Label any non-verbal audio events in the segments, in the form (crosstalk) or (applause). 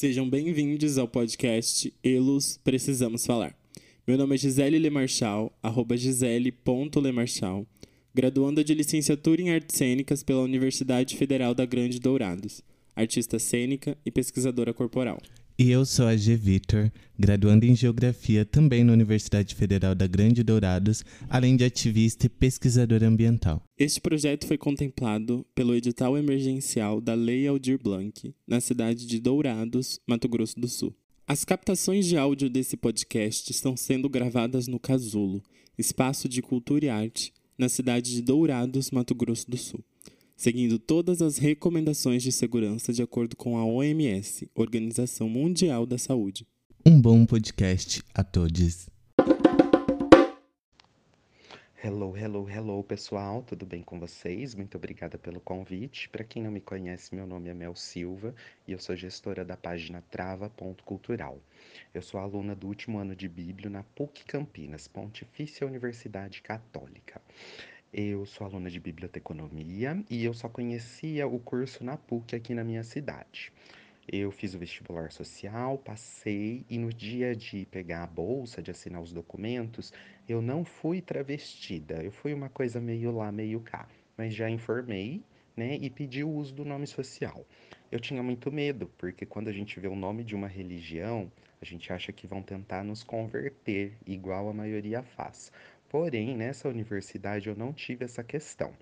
Sejam bem-vindos ao podcast Elos Precisamos Falar. Meu nome é Gisele Lemarchal, arroba gisele.lemarchal, graduanda de licenciatura em Artes Cênicas pela Universidade Federal da Grande Dourados, artista cênica e pesquisadora corporal. E eu sou a G. Vitor, graduando em Geografia também na Universidade Federal da Grande Dourados, além de ativista e pesquisadora ambiental. Este projeto foi contemplado pelo edital emergencial da Lei Aldir Blanc, na cidade de Dourados, Mato Grosso do Sul. As captações de áudio desse podcast estão sendo gravadas no Casulo, espaço de cultura e arte, na cidade de Dourados, Mato Grosso do Sul seguindo todas as recomendações de segurança de acordo com a OMS, Organização Mundial da Saúde. Um bom podcast a todos. Hello, hello, hello, pessoal, tudo bem com vocês? Muito obrigada pelo convite. Para quem não me conhece, meu nome é Mel Silva e eu sou gestora da página Trava.cultural. Eu sou aluna do último ano de Bíblia na PUC Campinas, Pontifícia Universidade Católica. Eu sou aluna de biblioteconomia e eu só conhecia o curso na PUC aqui na minha cidade. Eu fiz o vestibular social, passei e no dia de pegar a bolsa, de assinar os documentos, eu não fui travestida. Eu fui uma coisa meio lá, meio cá. Mas já informei, né, e pedi o uso do nome social. Eu tinha muito medo, porque quando a gente vê o nome de uma religião, a gente acha que vão tentar nos converter, igual a maioria faz. Porém, nessa universidade eu não tive essa questão.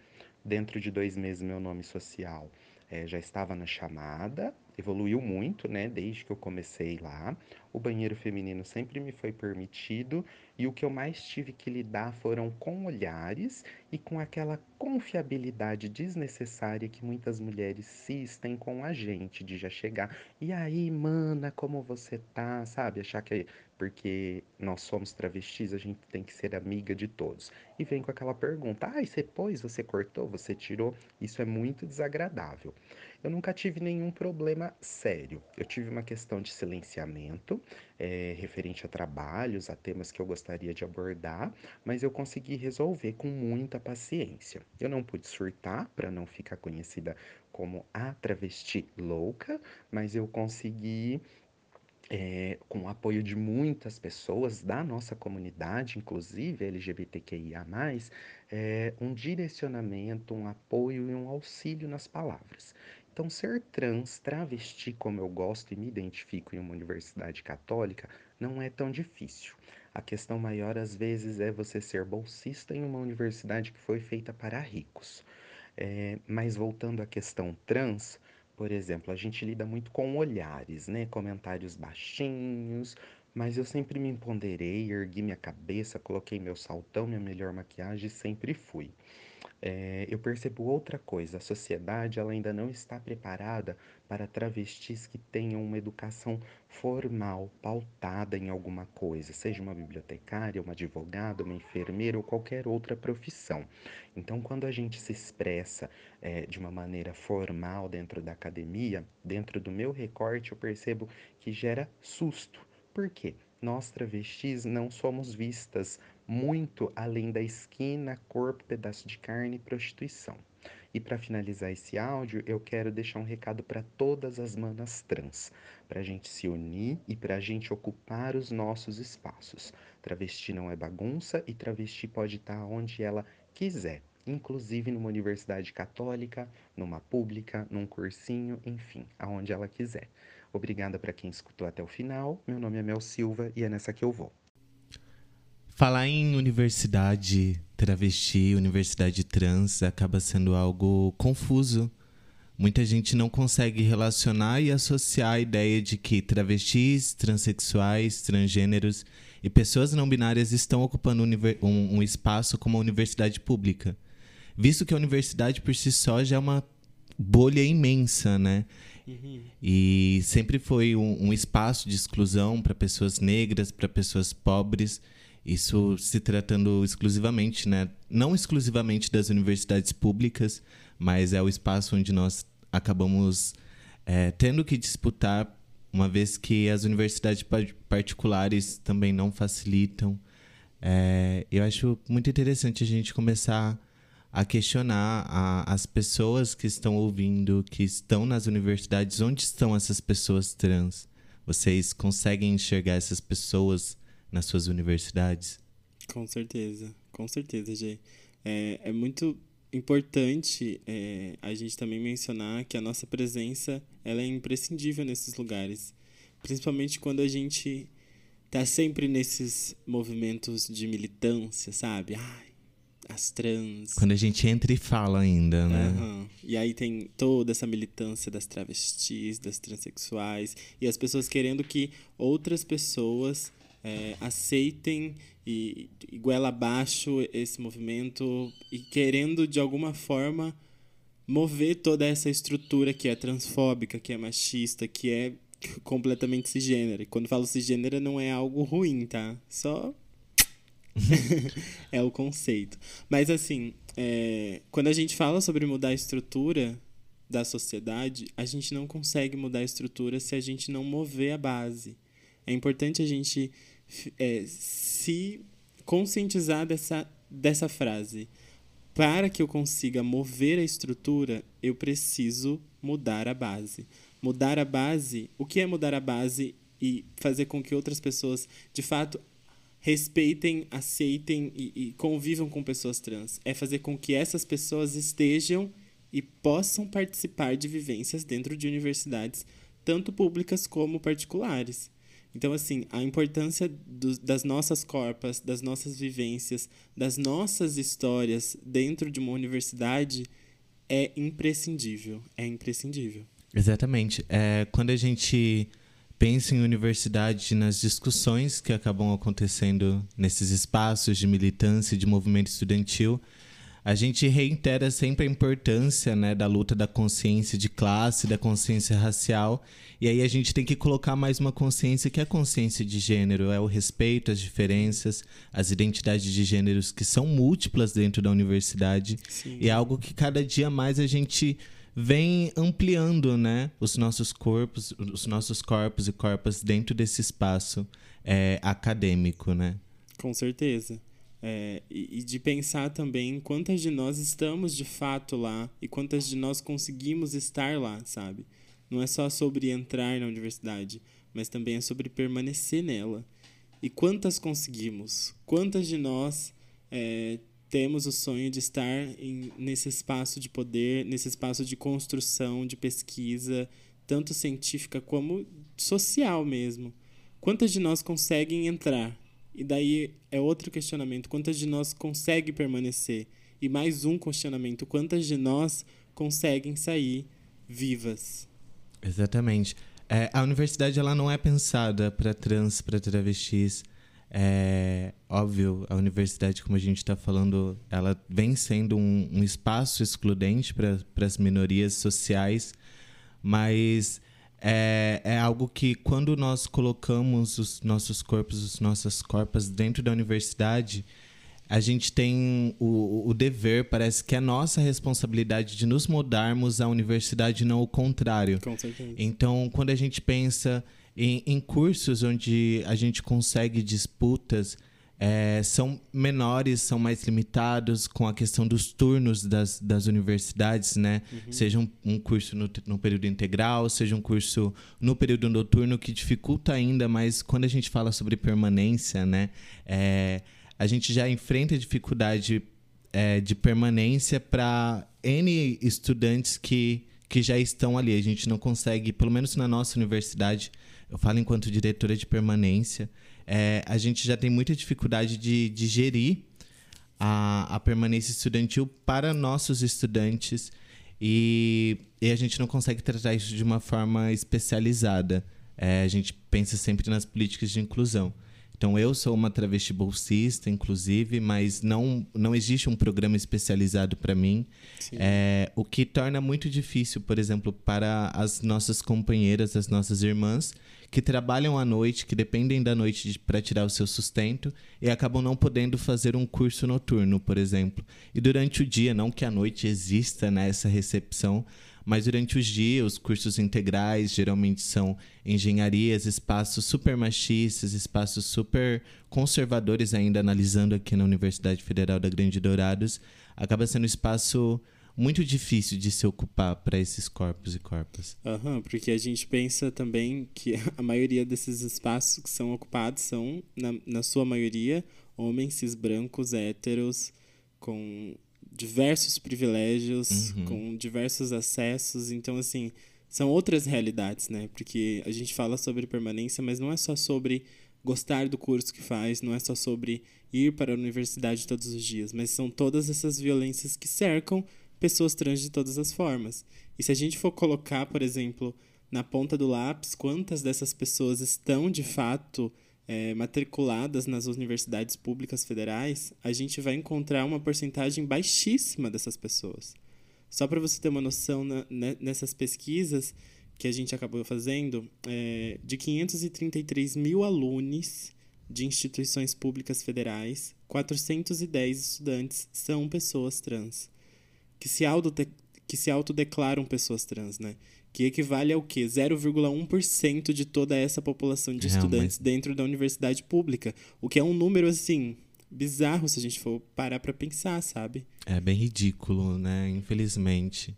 Dentro de dois meses, meu nome social é, já estava na chamada, evoluiu muito, né, desde que eu comecei lá. O banheiro feminino sempre me foi permitido e o que eu mais tive que lidar foram com olhares e com aquela confiabilidade desnecessária que muitas mulheres cistem com a gente, de já chegar, e aí, mana, como você tá, sabe? Achar que porque nós somos travestis, a gente tem que ser amiga de todos. E vem com aquela pergunta: ai, ah, você pôs, você cortou, você tirou? Isso é muito desagradável. Eu nunca tive nenhum problema sério. Eu tive uma questão de silenciamento é, referente a trabalhos, a temas que eu gostaria de abordar, mas eu consegui resolver com muita paciência. Eu não pude surtar para não ficar conhecida como a travesti louca, mas eu consegui é, com o apoio de muitas pessoas da nossa comunidade, inclusive LGBTQIA, é, um direcionamento, um apoio e um auxílio nas palavras. Então, ser trans, travesti, como eu gosto e me identifico em uma universidade católica, não é tão difícil. A questão maior, às vezes, é você ser bolsista em uma universidade que foi feita para ricos. É, mas voltando à questão trans, por exemplo, a gente lida muito com olhares, né? Comentários baixinhos, mas eu sempre me empoderei, ergui minha cabeça, coloquei meu saltão, minha melhor maquiagem e sempre fui é, eu percebo outra coisa: a sociedade ela ainda não está preparada para travestis que tenham uma educação formal, pautada em alguma coisa, seja uma bibliotecária, uma advogada, uma enfermeira ou qualquer outra profissão. Então, quando a gente se expressa é, de uma maneira formal dentro da academia, dentro do meu recorte, eu percebo que gera susto. Por quê? Nós travestis não somos vistas muito além da esquina, corpo, pedaço de carne e prostituição. E para finalizar esse áudio, eu quero deixar um recado para todas as manas trans, para a gente se unir e para a gente ocupar os nossos espaços. Travesti não é bagunça e travesti pode estar onde ela quiser, inclusive numa universidade católica, numa pública, num cursinho, enfim, aonde ela quiser. Obrigada para quem escutou até o final. Meu nome é Mel Silva e é nessa que eu vou. Falar em universidade travesti, universidade trans, acaba sendo algo confuso. Muita gente não consegue relacionar e associar a ideia de que travestis, transexuais, transgêneros e pessoas não binárias estão ocupando um, um espaço como a universidade pública. Visto que a universidade por si só já é uma bolha imensa, né? E sempre foi um, um espaço de exclusão para pessoas negras, para pessoas pobres isso se tratando exclusivamente, né? Não exclusivamente das universidades públicas, mas é o espaço onde nós acabamos é, tendo que disputar, uma vez que as universidades particulares também não facilitam. É, eu acho muito interessante a gente começar a questionar a, as pessoas que estão ouvindo, que estão nas universidades, onde estão essas pessoas trans? Vocês conseguem enxergar essas pessoas nas suas universidades? Com certeza, com certeza, Jay. É, é muito importante é, a gente também mencionar que a nossa presença ela é imprescindível nesses lugares, principalmente quando a gente tá sempre nesses movimentos de militância, sabe? As trans. Quando a gente entra e fala ainda, né? Uhum. E aí tem toda essa militância das travestis, das transexuais, e as pessoas querendo que outras pessoas é, aceitem e, e goela abaixo esse movimento e querendo de alguma forma mover toda essa estrutura que é transfóbica, que é machista, que é completamente cisgênera. E quando falo cisgênera não é algo ruim, tá? Só (laughs) é o conceito. Mas assim, é, quando a gente fala sobre mudar a estrutura da sociedade, a gente não consegue mudar a estrutura se a gente não mover a base. É importante a gente é, se conscientizar dessa, dessa frase. Para que eu consiga mover a estrutura, eu preciso mudar a base. Mudar a base, o que é mudar a base e fazer com que outras pessoas, de fato, respeitem, aceitem e, e convivam com pessoas trans? É fazer com que essas pessoas estejam e possam participar de vivências dentro de universidades, tanto públicas como particulares. Então, assim, a importância do, das nossas corpas, das nossas vivências, das nossas histórias dentro de uma universidade é imprescindível. É imprescindível. Exatamente. É, quando a gente pensa em universidade nas discussões que acabam acontecendo nesses espaços de militância e de movimento estudantil, a gente reitera sempre a importância né, da luta da consciência de classe, da consciência racial. E aí a gente tem que colocar mais uma consciência que é a consciência de gênero, é o respeito às diferenças, às identidades de gêneros que são múltiplas dentro da universidade. Sim. E é algo que cada dia mais a gente vem ampliando né, os nossos corpos, os nossos corpos e corpas dentro desse espaço é, acadêmico, né? Com certeza. É, e, e, de pensar também quantas de nós estamos de fato lá e quantas de nós conseguimos estar lá, sabe? Não é só sobre entrar na universidade, mas também é sobre permanecer nela. E quantas conseguimos? Quantas de nós é, temos o sonho de estar em, nesse espaço de poder, nesse espaço de construção, de pesquisa, tanto científica como social mesmo? Quantas de nós conseguem entrar e daí é outro questionamento: quantas de nós conseguem permanecer? E mais um questionamento: quantas de nós conseguem sair vivas? Exatamente. É, a universidade ela não é pensada para trans, para travestis. É óbvio, a universidade, como a gente está falando, ela vem sendo um, um espaço excludente para as minorias sociais, mas é, é algo que quando nós colocamos os nossos corpos, as nossas corpas dentro da universidade, a gente tem o, o dever, parece que é nossa responsabilidade de nos mudarmos à universidade, não o contrário. Com certeza. Então, quando a gente pensa em, em cursos onde a gente consegue disputas é, são menores, são mais limitados com a questão dos turnos das, das universidades, né? Uhum. Seja um, um curso no, no, período integral, seja um curso no período noturno, que dificulta ainda, mas quando a gente fala sobre permanência, né? É, a gente já enfrenta dificuldade é, de permanência para N estudantes que, que já estão ali. A gente não consegue, pelo menos na nossa universidade, eu falo enquanto diretora de permanência, é, a gente já tem muita dificuldade de, de gerir a, a permanência estudantil para nossos estudantes e, e, a gente não consegue tratar isso de uma forma especializada. É, a gente pensa sempre nas políticas de inclusão. Então, eu sou uma travesti bolsista, inclusive, mas não, não existe um programa especializado para mim. É, o que torna muito difícil, por exemplo, para as nossas companheiras, as nossas irmãs, que trabalham à noite, que dependem da noite para tirar o seu sustento e acabam não podendo fazer um curso noturno, por exemplo. E durante o dia, não que à noite exista né, essa recepção, mas durante os dias, os cursos integrais geralmente são engenharias, espaços super machistas, espaços super conservadores, ainda analisando aqui na Universidade Federal da Grande Dourados, acaba sendo espaço muito difícil de se ocupar para esses corpos e corpos. Uhum, porque a gente pensa também que a maioria desses espaços que são ocupados são, na, na sua maioria, homens cis brancos, héteros, com diversos privilégios, uhum. com diversos acessos. Então, assim, são outras realidades, né? Porque a gente fala sobre permanência, mas não é só sobre gostar do curso que faz, não é só sobre ir para a universidade todos os dias, mas são todas essas violências que cercam pessoas trans de todas as formas. E se a gente for colocar, por exemplo, na ponta do lápis, quantas dessas pessoas estão de fato é, matriculadas nas universidades públicas federais, a gente vai encontrar uma porcentagem baixíssima dessas pessoas. Só para você ter uma noção, na, né, nessas pesquisas que a gente acabou fazendo, é, de 533 mil alunos de instituições públicas federais, 410 estudantes são pessoas trans que se, que se autodeclaram pessoas trans, né? Que equivale ao quê? 0,1% de toda essa população de Realmente. estudantes dentro da universidade pública. O que é um número, assim, bizarro se a gente for parar para pensar, sabe? É bem ridículo, né? Infelizmente.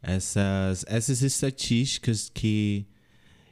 Essas, essas estatísticas que,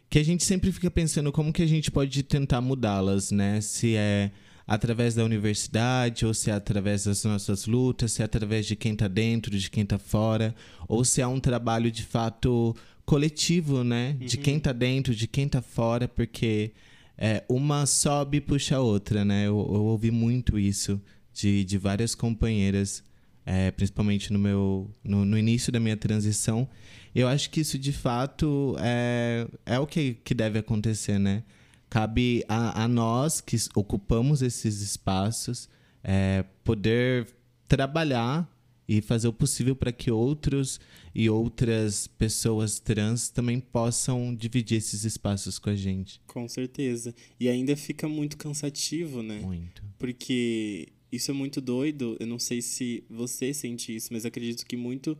que a gente sempre fica pensando como que a gente pode tentar mudá-las, né? Se é através da universidade, ou se é através das nossas lutas, se é através de quem está dentro, de quem está fora, ou se é um trabalho de fato coletivo, né? Uhum. De quem está dentro, de quem está fora, porque é, uma sobe e puxa a outra, né? Eu, eu, ouvi muito isso de, de várias companheiras, é, principalmente no meu no, no, início da minha transição. Eu acho que isso de fato é, é o que, que deve acontecer, né? Cabe a, a nós que ocupamos esses espaços é, poder trabalhar e fazer o possível para que outros e outras pessoas trans também possam dividir esses espaços com a gente. Com certeza. E ainda fica muito cansativo, né? Muito. Porque isso é muito doido. Eu não sei se você sente isso, mas acredito que muito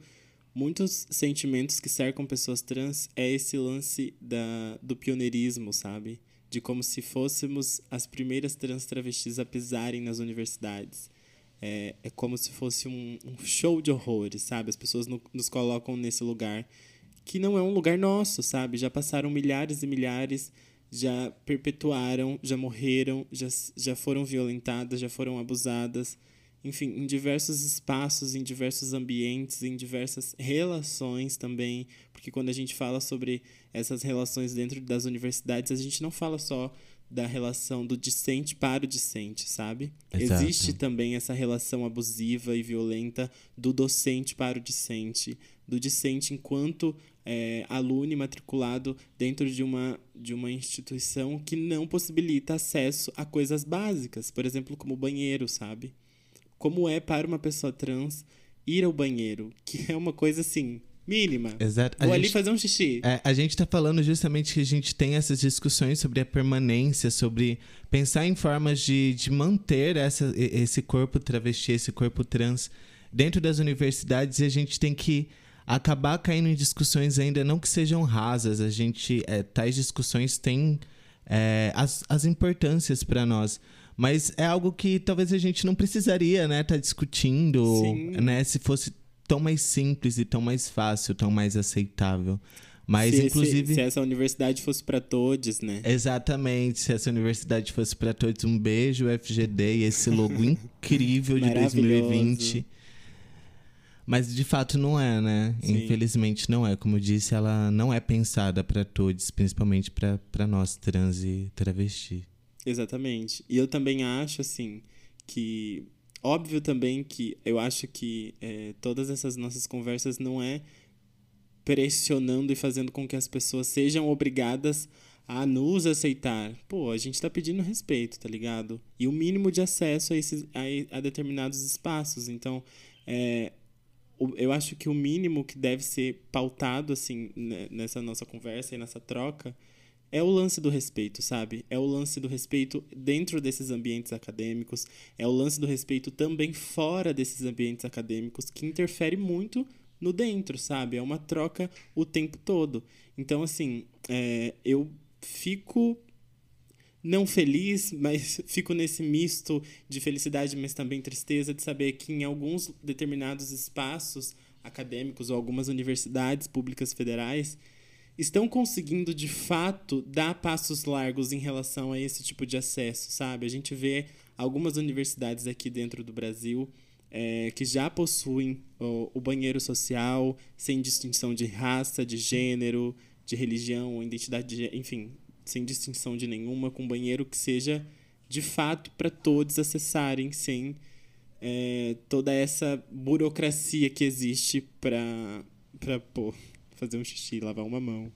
muitos sentimentos que cercam pessoas trans é esse lance da, do pioneirismo, sabe? De como se fôssemos as primeiras trans travestis a pisarem nas universidades. É, é como se fosse um, um show de horrores, sabe? As pessoas no, nos colocam nesse lugar que não é um lugar nosso, sabe? Já passaram milhares e milhares, já perpetuaram, já morreram, já, já foram violentadas, já foram abusadas enfim, em diversos espaços, em diversos ambientes, em diversas relações também, porque quando a gente fala sobre essas relações dentro das universidades, a gente não fala só da relação do discente para o discente, sabe? Exato. Existe também essa relação abusiva e violenta do docente para o discente, do discente enquanto é, aluno matriculado dentro de uma, de uma instituição que não possibilita acesso a coisas básicas, por exemplo, como banheiro, sabe? Como é para uma pessoa trans ir ao banheiro, que é uma coisa assim, mínima. Exato. Vou a ali gente, fazer um xixi. É, a gente está falando justamente que a gente tem essas discussões sobre a permanência, sobre pensar em formas de, de manter essa, esse corpo travesti, esse corpo trans dentro das universidades e a gente tem que acabar caindo em discussões ainda não que sejam rasas. A gente, é, tais discussões têm é, as, as importâncias para nós. Mas é algo que talvez a gente não precisaria, né, tá discutindo, Sim. né, se fosse tão mais simples e tão mais fácil, tão mais aceitável. Mas, se, inclusive. Se, se, essa universidade fosse para todos, né? Exatamente. Se essa universidade fosse para todos, um beijo, FGD, e esse logo incrível de 2020. Mas de fato não é, né? Sim. Infelizmente não é. Como eu disse, ela não é pensada para todos, principalmente para nós trans e travesti. Exatamente. E eu também acho, assim, que. Óbvio também que eu acho que é, todas essas nossas conversas não é pressionando e fazendo com que as pessoas sejam obrigadas a nos aceitar. Pô, a gente tá pedindo respeito, tá ligado? E o mínimo de acesso a, esses, a, a determinados espaços. Então, é, eu acho que o mínimo que deve ser pautado, assim, nessa nossa conversa e nessa troca é o lance do respeito, sabe? É o lance do respeito dentro desses ambientes acadêmicos, é o lance do respeito também fora desses ambientes acadêmicos, que interfere muito no dentro, sabe? É uma troca o tempo todo. Então, assim, é, eu fico não feliz, (laughs) mas fico nesse misto de felicidade, mas também tristeza de saber que em alguns determinados espaços acadêmicos ou algumas universidades públicas federais estão conseguindo de fato dar passos largos em relação a esse tipo de acesso, sabe? A gente vê algumas universidades aqui dentro do Brasil é, que já possuem o, o, banheiro social sem distinção de raça, de gênero, de religião, identidade, de, enfim, sem distinção de nenhuma, com banheiro que seja de fato para todos acessarem sem é, toda essa burocracia que existe para para fazer um xixi, lavar uma mão.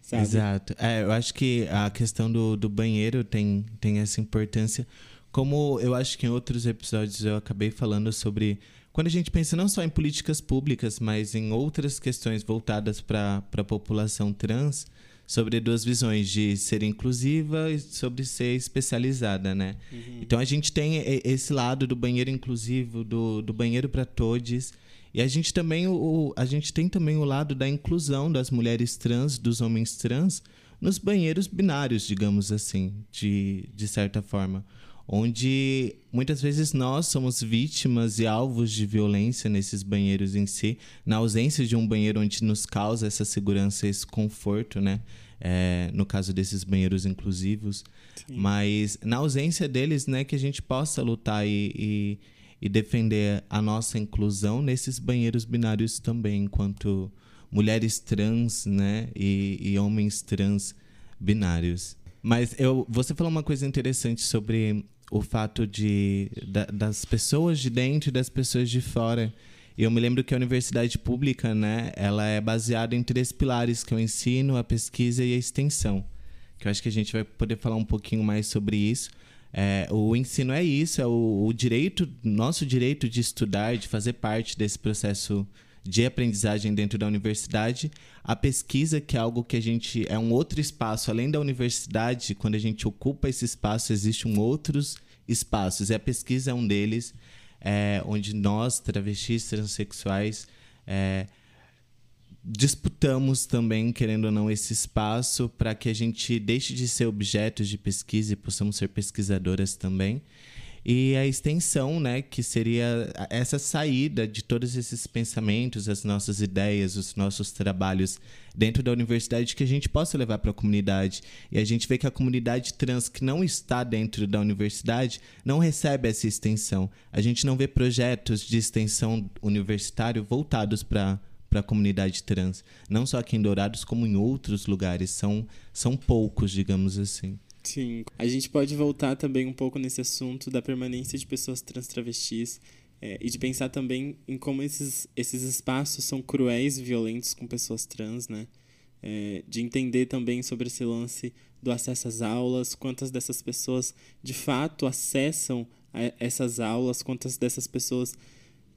Sabe? Exato. É, eu acho que a questão do, do banheiro tem, tem essa importância. Como eu acho que em outros episódios eu acabei falando sobre quando a gente pensa não só em políticas públicas, mas em outras questões voltadas para a população trans, sobre duas visões, de ser inclusiva e sobre ser especializada, né? Uhum. Então a gente tem esse lado do banheiro inclusivo, do, do banheiro para todos. E a gente também o, a gente tem também o lado da inclusão das mulheres trans, dos homens trans, nos banheiros binários, digamos assim, de, de certa forma onde muitas vezes nós somos vítimas e alvos de violência nesses banheiros em si, na ausência de um banheiro onde nos causa essa segurança, esse conforto, né? É, no caso desses banheiros inclusivos, Sim. mas na ausência deles, né, que a gente possa lutar e, e, e defender a nossa inclusão nesses banheiros binários também, enquanto mulheres trans, né, e, e homens trans binários. Mas eu, você falou uma coisa interessante sobre o fato de da, das pessoas de dentro e das pessoas de fora. Eu me lembro que a universidade pública, né, ela é baseada em três pilares, que é o ensino, a pesquisa e a extensão. Que eu acho que a gente vai poder falar um pouquinho mais sobre isso. É, o ensino é isso, é o, o direito, nosso direito de estudar, de fazer parte desse processo de aprendizagem dentro da universidade. A pesquisa, que é algo que a gente. é um outro espaço, além da universidade, quando a gente ocupa esse espaço, existem outros espaços. E a pesquisa é um deles, é, onde nós, travestis, transexuais, é, disputamos também, querendo ou não, esse espaço para que a gente deixe de ser objetos de pesquisa e possamos ser pesquisadoras também e a extensão, né, que seria essa saída de todos esses pensamentos, as nossas ideias, os nossos trabalhos dentro da universidade que a gente possa levar para a comunidade. E a gente vê que a comunidade trans que não está dentro da universidade não recebe essa extensão. A gente não vê projetos de extensão universitário voltados para para a comunidade trans, não só aqui em Dourados como em outros lugares, são são poucos, digamos assim. Sim. A gente pode voltar também um pouco nesse assunto da permanência de pessoas trans travestis é, e de pensar também em como esses, esses espaços são cruéis e violentos com pessoas trans, né? É, de entender também sobre esse lance do acesso às aulas, quantas dessas pessoas de fato acessam essas aulas, quantas dessas pessoas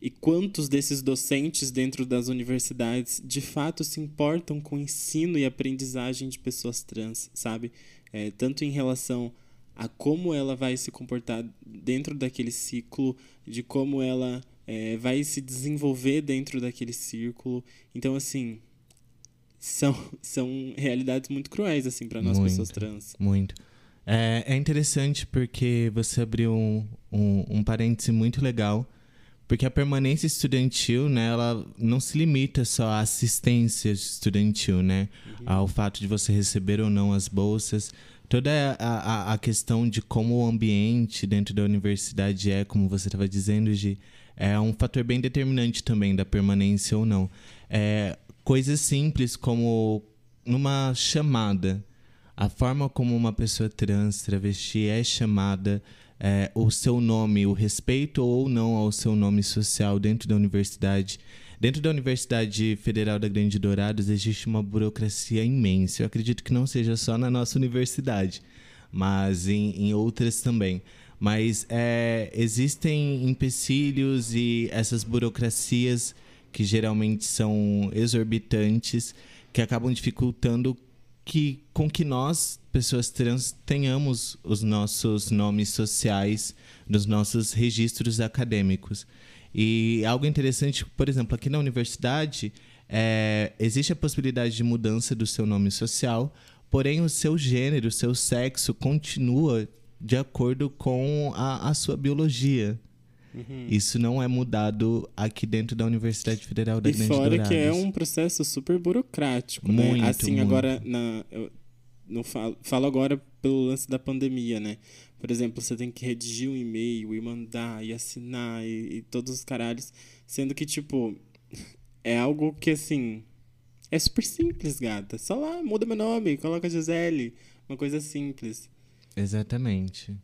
e quantos desses docentes dentro das universidades de fato se importam com o ensino e aprendizagem de pessoas trans, sabe? é, tanto em relação a como ela vai se comportar dentro daquele ciclo, de como ela é, vai se desenvolver dentro daquele círculo. Então, assim, são, (laughs) são realidades muito cruéis assim para nós muito, pessoas trans. Muito. É, é interessante porque você abriu um, um, um parêntese muito legal porque a permanência estudantil, né, ela não se limita só à assistência estudantil, né? Uhum. Ao fato de você receber ou não as bolsas. Toda a, a, a questão de como o ambiente dentro da universidade é, como você estava dizendo, Gi, é um fator bem determinante também da permanência ou não. É, coisas simples como numa chamada. A forma como uma pessoa trans, travesti é chamada é, o seu nome, o respeito ou não ao seu nome social dentro da universidade. Dentro da Universidade Federal da Grande Dourados existe uma burocracia imensa. Eu acredito que não seja só na nossa universidade, mas em, em outras também. Mas é, existem empecilhos e essas burocracias que geralmente são exorbitantes, que acabam dificultando que, com que nós, pessoas trans, tenhamos os nossos nomes sociais nos nossos registros acadêmicos. E algo interessante, por exemplo, aqui na universidade, é, existe a possibilidade de mudança do seu nome social, porém o seu gênero, o seu sexo continua de acordo com a, a sua biologia. Uhum. Isso não é mudado aqui dentro da Universidade Federal da e Grande fora Dourados. que é um processo super burocrático, muito, né? Assim, muito. agora, na, eu não falo, falo agora pelo lance da pandemia, né? Por exemplo, você tem que redigir um e-mail e mandar e assinar e, e todos os caralhos. Sendo que, tipo, é algo que, assim, é super simples, gata. Só lá, muda meu nome, coloca Gisele. Uma coisa simples. Exatamente.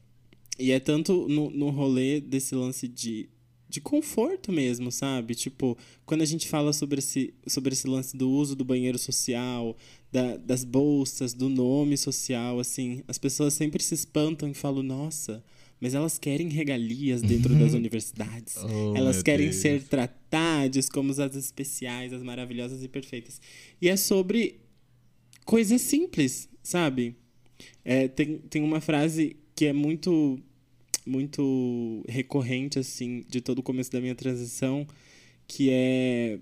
E é tanto no, no rolê desse lance de, de conforto mesmo, sabe? Tipo, quando a gente fala sobre esse, sobre esse lance do uso do banheiro social, da, das bolsas, do nome social, assim, as pessoas sempre se espantam e falam, nossa, mas elas querem regalias dentro das universidades. (laughs) Oh, elas querem Deus. ser tratadas como as especiais, as maravilhosas e perfeitas. E é sobre coisas simples, sabe? É, tem, tem uma frase que é muito muito recorrente assim de todo o começo da minha transição que é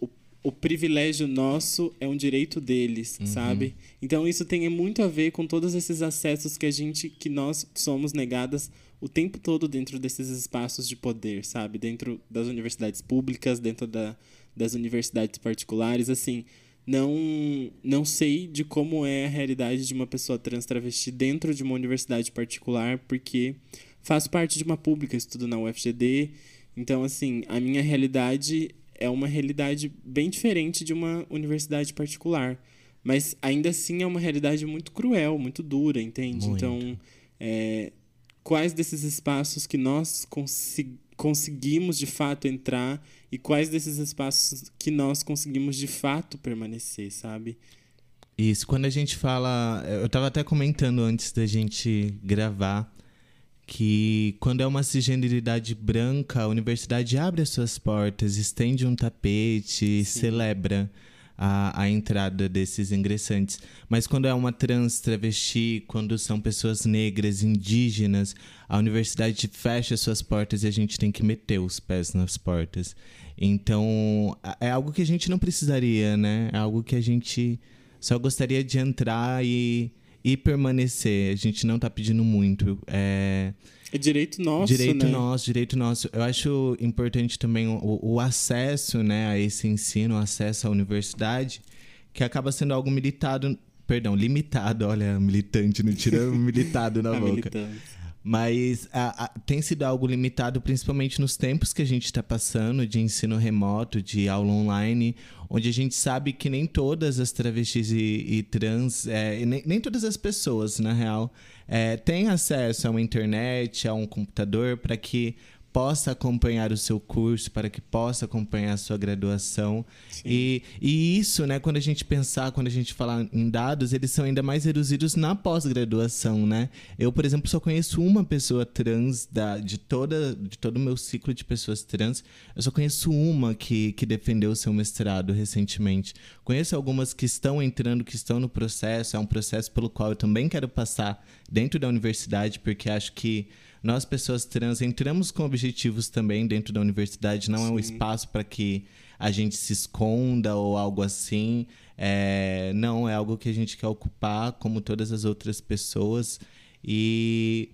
o, o privilégio nosso é um direito deles sabe? Então isso tem muito a ver com todos esses acessos que a gente que nós somos negadas o tempo todo dentro desses espaços de poder sabe? Dentro das universidades públicas dentro da, das universidades particulares assim não não sei de como é a realidade de uma pessoa trans travesti dentro de uma universidade particular, porque faço parte de uma pública, estudo na UFGD. Então, assim, a minha realidade é uma realidade bem diferente de uma universidade particular. Mas ainda assim é uma realidade muito cruel, muito dura, entende? Muito. Então, é, quais desses espaços que nós consi conseguimos de fato entrar e quais desses espaços que nós conseguimos de fato permanecer, sabe? Isso, quando a gente fala. Eu tava até comentando antes da gente gravar que quando é uma cisgeneridade branca, a universidade abre as suas portas, estende um tapete, celebra a, a entrada desses ingressantes. Mas quando é uma trans travesti, quando são pessoas negras, indígenas, a universidade fecha suas portas e a gente tem que meter os pés nas portas. Então, é algo que a gente não precisaria, né? É algo que a gente só gostaria de entrar e, e permanecer. A gente não tá pedindo muito. É, É direito nosso, direito né? nosso, direito nosso. Eu acho importante também o, o acesso né, a esse ensino, o acesso à universidade, que acaba sendo algo militado, perdão, limitado, olha, militante, não tira (laughs) militado na boca. militância. Mas a- a- tem sido algo limitado, principalmente nos tempos que a gente está passando de ensino remoto, de aula online, onde a gente sabe que nem todas as travestis e, e trans, é, e nem, nem todas as pessoas, na real, é, têm acesso a uma internet, a um computador, para que possa acompanhar o seu curso, para que possa acompanhar a sua graduação. E, e isso, né, quando a gente pensar, quando a gente falar em dados, eles são ainda mais reduzidos na pós-graduação, né? Eu, por exemplo, só conheço uma pessoa trans da, de, toda, de todo o meu ciclo de pessoas trans. Eu só conheço uma que, que defendeu o seu mestrado recentemente. Conheço algumas que estão entrando, que estão no processo. É um processo pelo qual eu também quero passar dentro da universidade, porque acho que nós, pessoas trans, entramos com objetivos também dentro da universidade. Não é um espaço para que a gente se esconda ou algo assim. É, não, é algo que a gente quer ocupar, como todas as outras pessoas. E,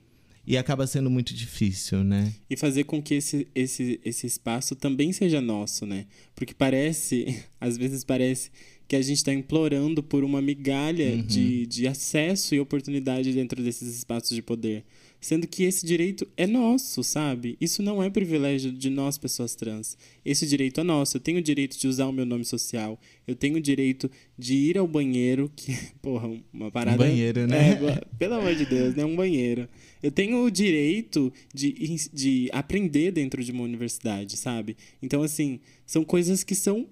e acaba sendo muito difícil, né? E fazer com que esse, esse, esse espaço também seja nosso, né? Porque parece, (laughs) às vezes parece que a gente está implorando por uma migalha de, de acesso e oportunidade dentro desses espaços de poder. Sendo que esse direito é nosso, sabe? Isso não é privilégio de nós, pessoas trans. Esse direito é nosso. Eu tenho o direito de usar o meu nome social. Eu tenho o direito de ir ao banheiro, que, (laughs) porra, uma parada. banheiro, né? É, pelo amor de Deus, né? Um banheiro. Eu tenho o direito de, de aprender dentro de uma universidade, sabe? Então, assim, são coisas que são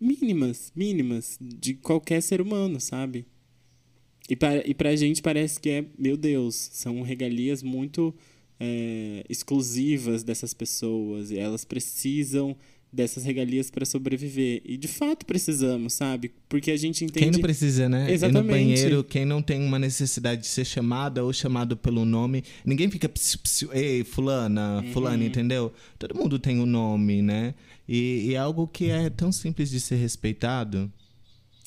mínimas, mínimas, de qualquer ser humano, sabe? E para, e pra gente parece que é, meu Deus, são regalias muito é, exclusivas dessas pessoas. E elas precisam dessas regalias para sobreviver. E de fato precisamos, sabe? Porque a gente entende. Quem não precisa, né? Exatamente. Ir no banheiro, quem não tem uma necessidade de ser chamada ou chamado pelo nome. Ninguém fica. Psiu, psiu, Ei, fulana, Uhum. fulano, entendeu? Todo mundo tem um nome, né? E, e é algo que é tão simples de ser respeitado.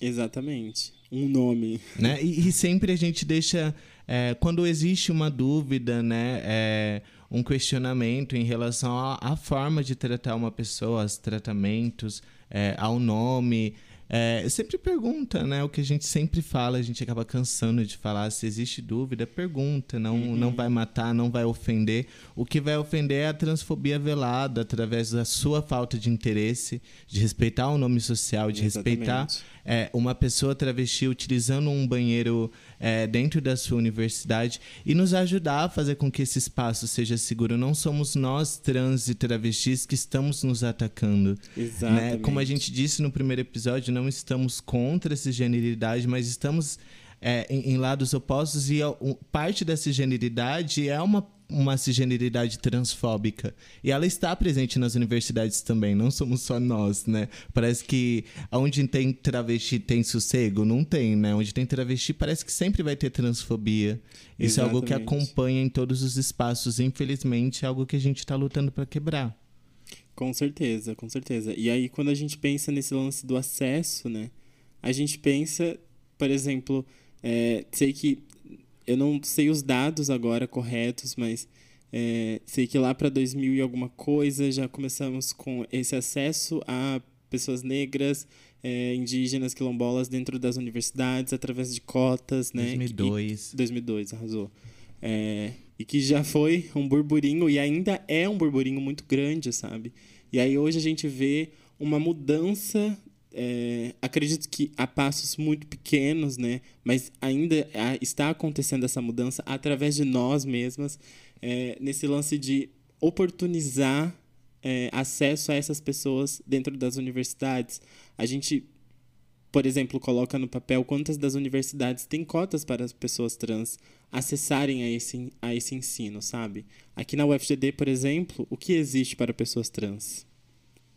Exatamente. Um nome. né? E, e sempre a gente deixa. é, quando existe uma dúvida, né? é, um questionamento em relação à, à forma de tratar uma pessoa, aos tratamentos, é, ao nome. É, sempre pergunta, né? O que a gente sempre fala, a gente acaba cansando de falar. Se existe dúvida, pergunta. Não, não vai matar, não vai ofender. O que vai ofender é a transfobia velada através da sua falta de interesse, de respeitar o nome social, de respeitar Exatamente. É, uma pessoa travesti utilizando um banheiro é, dentro da sua universidade e nos ajudar a fazer com que esse espaço seja seguro. Não somos nós, trans e travestis, que estamos nos atacando. Exatamente. Né? Como a gente disse no primeiro episódio, não estamos contra essa generalidade, mas estamos é, em, em lados opostos e parte dessa generalidade é uma uma cisgeneridade transfóbica. E ela está presente nas universidades também, não somos só nós, né? Parece que onde tem travesti tem sossego? Não tem, né? Onde tem travesti parece que sempre vai ter transfobia. Isso é algo que acompanha em todos os espaços. Infelizmente, é algo que a gente está lutando para quebrar. Com certeza, com certeza. E aí, quando a gente pensa nesse lance do acesso, né? A gente pensa, por exemplo, é, sei que eu não sei os dados agora corretos, mas é, sei que lá para 2000 e alguma coisa já começamos com esse acesso a pessoas negras, é, indígenas, quilombolas dentro das universidades através de cotas, né? 2002. E- 2002, arrasou. É, e que já foi um burburinho e ainda é um burburinho muito grande, sabe? E aí hoje a gente vê uma mudança, é, acredito que a passos muito pequenos, né? Mas ainda está acontecendo essa mudança através de nós mesmas, é, nesse lance de oportunizar é, acesso a essas pessoas dentro das universidades. A gente por exemplo, coloca no papel quantas das universidades têm cotas para as pessoas trans acessarem a esse, a esse ensino, sabe? Aqui na UFGD, por exemplo, o que existe para pessoas trans?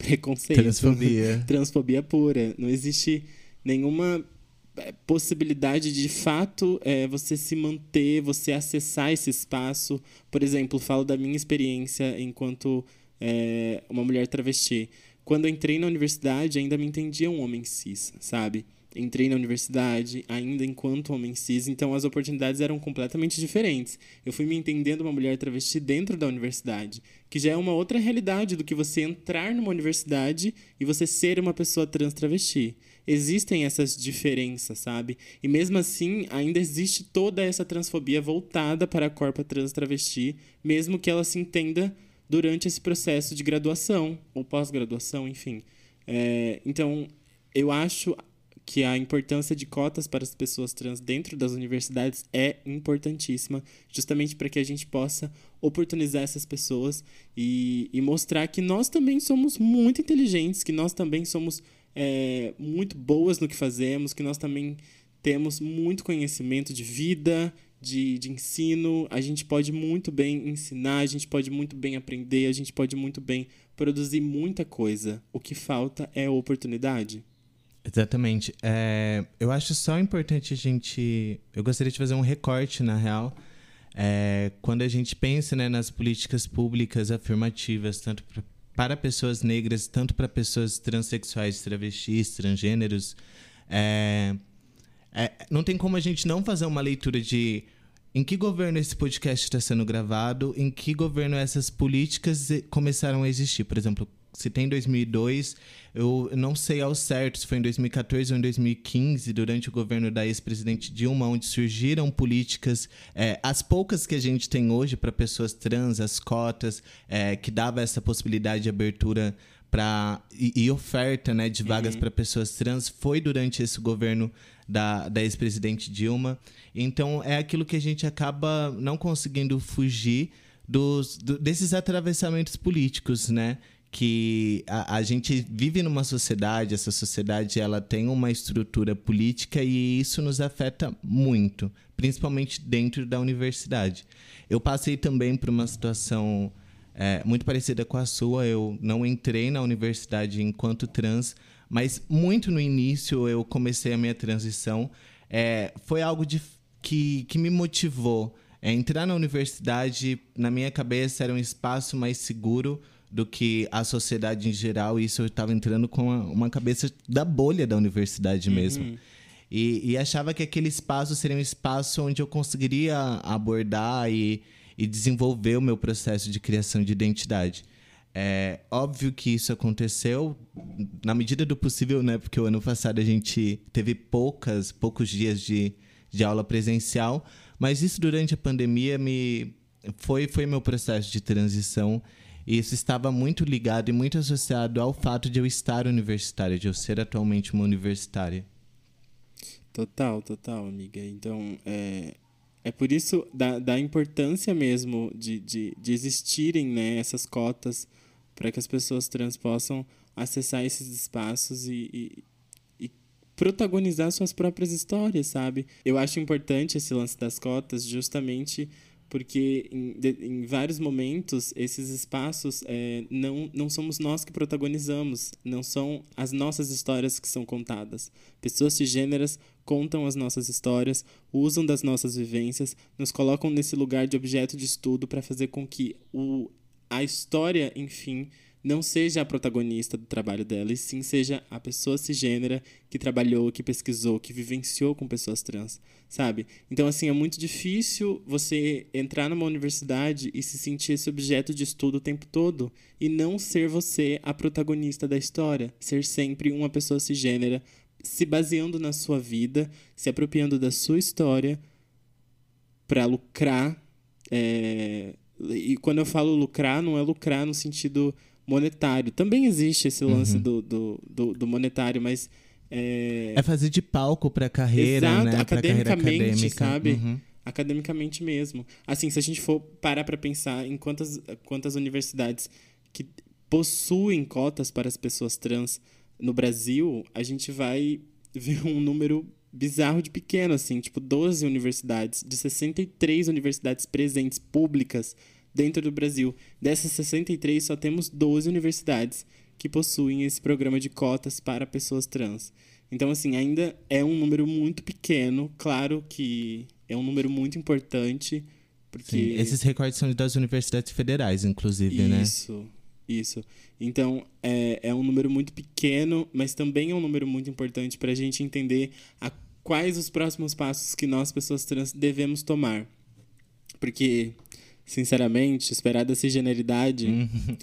Preconceito. Transfobia. (laughs) Transfobia pura. Não existe nenhuma eh, possibilidade de, de fato, eh, você se manter, você acessar esse espaço. Por exemplo, falo da minha experiência enquanto eh, uma mulher travesti. Quando eu entrei na universidade, ainda me entendia um homem cis, sabe? Entrei na universidade ainda enquanto homem cis, então as oportunidades eram completamente diferentes. Eu fui me entendendo uma mulher travesti dentro da universidade, que já é uma outra realidade do que você entrar numa universidade e você ser uma pessoa trans travesti. Existem essas diferenças, sabe? E mesmo assim, ainda existe toda essa transfobia voltada para a corpa trans travesti, mesmo que ela se entenda durante esse processo de graduação ou pós-graduação, enfim. É, então, eu acho que a importância de cotas para as pessoas trans dentro das universidades é importantíssima, justamente para que a gente possa oportunizar essas pessoas e, e mostrar que nós também somos muito inteligentes, que nós também somos é, muito boas no que fazemos, que nós também temos muito conhecimento de vida, de, de ensino, a gente pode muito bem ensinar, a gente pode muito bem aprender, a gente pode muito bem produzir muita coisa. O que falta é oportunidade. Exatamente. É, eu acho só importante a gente. Eu gostaria de fazer um recorte, na real. É, quando a gente pensa né, nas políticas públicas afirmativas, tanto pra, para pessoas negras, tanto para pessoas transexuais, travestis, transgêneros, é, é, não tem como a gente não fazer uma leitura de em que governo esse podcast está sendo gravado, em que governo essas políticas começaram a existir. Por exemplo, se tem 2002, eu não sei ao certo se foi em 2014 ou em 2015, durante o governo da ex-presidente Dilma, onde surgiram políticas, é, as poucas que a gente tem hoje para pessoas trans, as cotas, é, que dava essa possibilidade de abertura para e, e oferta né, de vagas para pessoas trans foi durante esse governo da, da ex-presidente Dilma. Então é aquilo que a gente acaba não conseguindo fugir dos, do- desses atravessamentos políticos, né? Que a, a gente vive numa sociedade, essa sociedade ela tem uma estrutura política e isso nos afeta muito, principalmente dentro da universidade. Eu passei também por uma situação é, muito parecida com a sua. Eu não entrei na universidade enquanto trans, mas muito no início eu comecei a minha transição. É, foi algo de, que, que me motivou. É, entrar na universidade, na minha cabeça, era um espaço mais seguro do que a sociedade em geral. E isso eu estava entrando com uma, uma, cabeça da bolha da universidade uhum. mesmo. E, e, achava que aquele espaço seria um espaço onde eu conseguiria abordar e, e desenvolver o meu processo de criação de identidade. É óbvio que isso aconteceu na medida do possível, né? Porque o ano passado a gente teve poucas, poucos dias de, de aula presencial, mas isso durante a pandemia me foi foi meu processo de transição isso estava muito ligado e muito associado ao fato de eu estar universitária, de eu ser atualmente uma universitária. Total, total, amiga. Então, é, é por isso da, da importância mesmo de, de, de existirem né, essas cotas para que as pessoas trans possam acessar esses espaços e, e, e, protagonizar suas próprias histórias, sabe? Eu acho importante esse lance das cotas justamente porque em, de, em vários momentos esses espaços é, não, não somos nós que protagonizamos, não são as nossas histórias que são contadas. Pessoas cisgêneras contam as nossas histórias, usam das nossas vivências, nos colocam nesse lugar de objeto de estudo para fazer com que o a história, enfim, não seja a protagonista do trabalho dela, e sim seja a pessoa cisgênera que trabalhou, que pesquisou, que vivenciou com pessoas trans, sabe? Então, assim, é muito difícil você entrar numa universidade e se sentir esse objeto de estudo o tempo todo e não ser você a protagonista da história, ser sempre uma pessoa cisgênera, se baseando na sua vida, se apropriando da sua história para lucrar. É, e quando eu falo lucrar, não é lucrar no sentido monetário. Também existe esse lance uhum. do, do, do, do, monetário, mas. É... é fazer de palco para a carreira, Exato, né? academicamente, sabe? Uhum. Academicamente mesmo. Assim, se a gente for parar para pensar em quantas, quantas universidades que possuem cotas para as pessoas trans no Brasil, a gente vai ver um número bizarro de pequeno, assim, tipo 12 universidades, de 63 universidades presentes públicas dentro do Brasil. Dessas 63, só temos 12 universidades que possuem esse programa de cotas para pessoas trans. Então, assim, ainda é um número muito pequeno, claro que é um número muito importante, porque... Sim, esses recortes são das universidades federais, inclusive, Isso. né? Isso. Isso. Então, é, é um número muito pequeno, mas também é um número muito importante para a gente entender a, quais os próximos passos que nós, pessoas trans, devemos tomar. Porque, sinceramente, esperar da cisgeneridade uhum.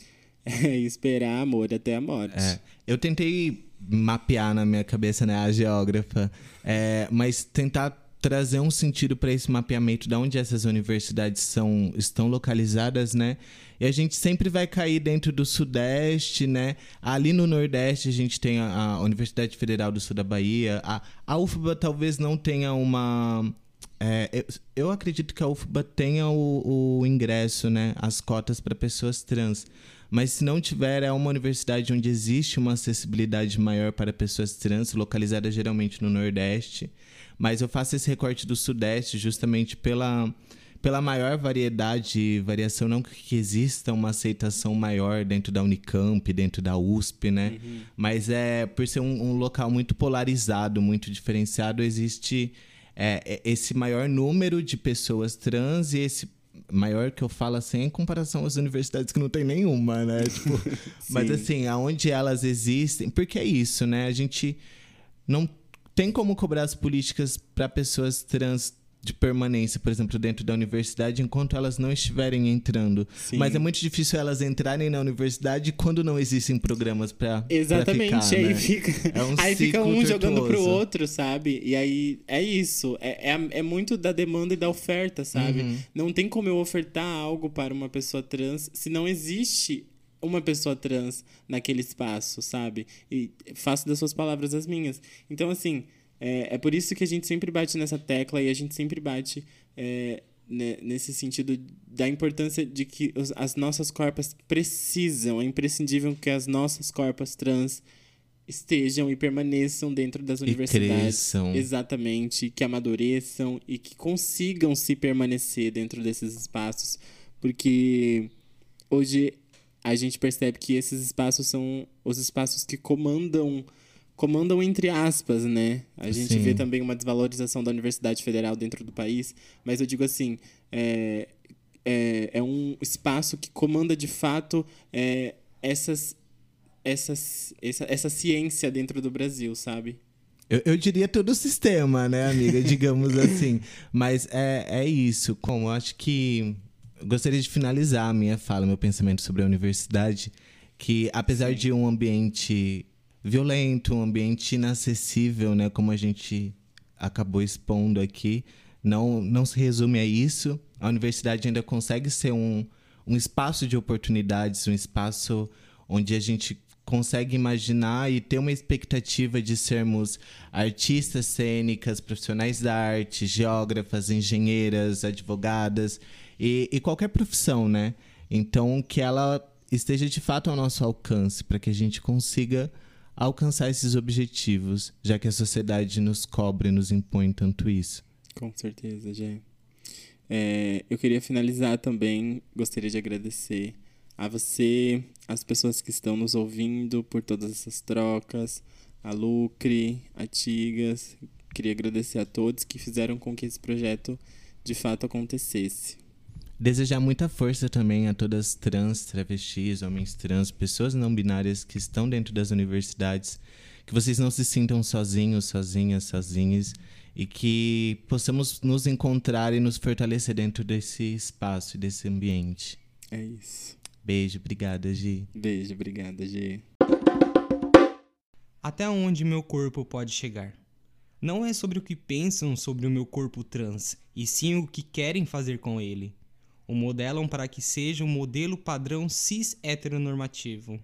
(laughs) é esperar amor até a morte. É. Eu tentei mapear na minha cabeça, né, a geógrafa, é, mas tentar trazer um sentido para esse mapeamento de onde essas universidades são, estão localizadas, né? E a gente sempre vai cair dentro do Sudeste, né? Ali no Nordeste a gente tem a, a Universidade Federal do Sul da Bahia. A, a UFBA talvez não tenha uma. É, eu, eu, acredito que a UFBA tenha o, o ingresso, né? As cotas para pessoas trans. Mas se não tiver, é uma universidade onde existe uma acessibilidade maior para pessoas trans, localizada geralmente no Nordeste. Mas eu faço esse recorte do Sudeste justamente pela, pela maior variedade e variação, não que exista uma aceitação maior dentro da Unicamp, dentro da USP, né? Uhum. Mas é por ser um, um, local muito polarizado, muito diferenciado, existe é, é esse maior número de pessoas trans e esse maior que eu falo assim em comparação às universidades que não tem nenhuma, né? (laughs) Tipo, mas assim, aonde elas existem, porque é isso, né? A gente não tem como cobrar as políticas para pessoas trans de permanência, por exemplo, dentro da universidade, enquanto elas não estiverem entrando. Sim. Mas é muito difícil elas entrarem na universidade quando não existem programas para Exatamente, pra ficar, aí né? fica é um aí fica um tortuoso. jogando pro outro, sabe? E aí é isso, é, é, é, muito da demanda e da oferta, sabe? Uhum. Não tem como eu ofertar algo para uma pessoa trans se não existe uma pessoa trans naquele espaço, sabe? E faço das suas palavras as minhas. Então, assim, é, é por isso que a gente sempre bate nessa tecla e a gente sempre bate é, né, nesse sentido da importância de que as nossas corpas precisam, é imprescindível que as nossas corpas trans estejam e permaneçam dentro das universidades. Cresçam. Exatamente, que amadureçam e que consigam se permanecer dentro desses espaços, porque hoje a gente percebe que esses espaços são os espaços que comandam comandam entre aspas, né? A gente Sim. vê também uma desvalorização da Universidade Federal dentro do país, mas eu digo assim, é, é, é um espaço que comanda de fato é, essas, essas, essa, essa ciência dentro do Brasil, sabe? Eu, eu diria todo o sistema, né, amiga? Digamos (laughs) assim. Mas é, é isso. Como eu acho que. gostaria de finalizar a minha fala, meu pensamento sobre a universidade. Que apesar de um ambiente violento, um ambiente inacessível, né? Como a gente acabou expondo aqui, não, não se resume a isso. A universidade ainda consegue ser um, um espaço de oportunidades, um espaço onde a gente consegue imaginar e ter uma expectativa de sermos artistas cênicas, profissionais da arte, geógrafas, engenheiras, advogadas e, e qualquer profissão, né? Então, que ela esteja de fato ao nosso alcance, para que a gente consiga alcançar esses objetivos, já que a sociedade nos cobra e nos impõe tanto isso. Com certeza, Gê. É, eu queria finalizar também, gostaria de agradecer a você, as pessoas que estão nos ouvindo por todas essas trocas, a Lucre, a Tigas. Queria agradecer a todos que fizeram com que esse projeto de fato acontecesse. Desejar muita força também a todas as trans, travestis, homens trans, pessoas não binárias que estão dentro das universidades. Que vocês não se sintam sozinhos, sozinhas, sozinhas. E que possamos nos encontrar e nos fortalecer dentro desse espaço e desse ambiente. É isso. Beijo, obrigada, Gi. Beijo, obrigada, G. Até onde meu corpo pode chegar? Não é sobre o que pensam sobre o meu corpo trans, e sim o que querem fazer com ele. O modelam para que seja um modelo padrão cis heteronormativo.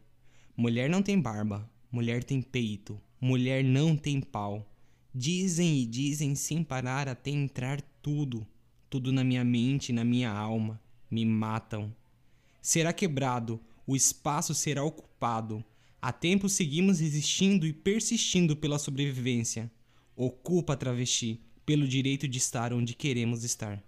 Mulher não tem barba, mulher tem peito, mulher não tem pau. Dizem e dizem sem parar até entrar tudo, tudo na minha mente e na minha alma. Me matam. Será quebrado, o espaço será ocupado. Há tempo seguimos resistindo e persistindo pela sobrevivência. Ocupa, travesti, pelo direito de estar onde queremos estar.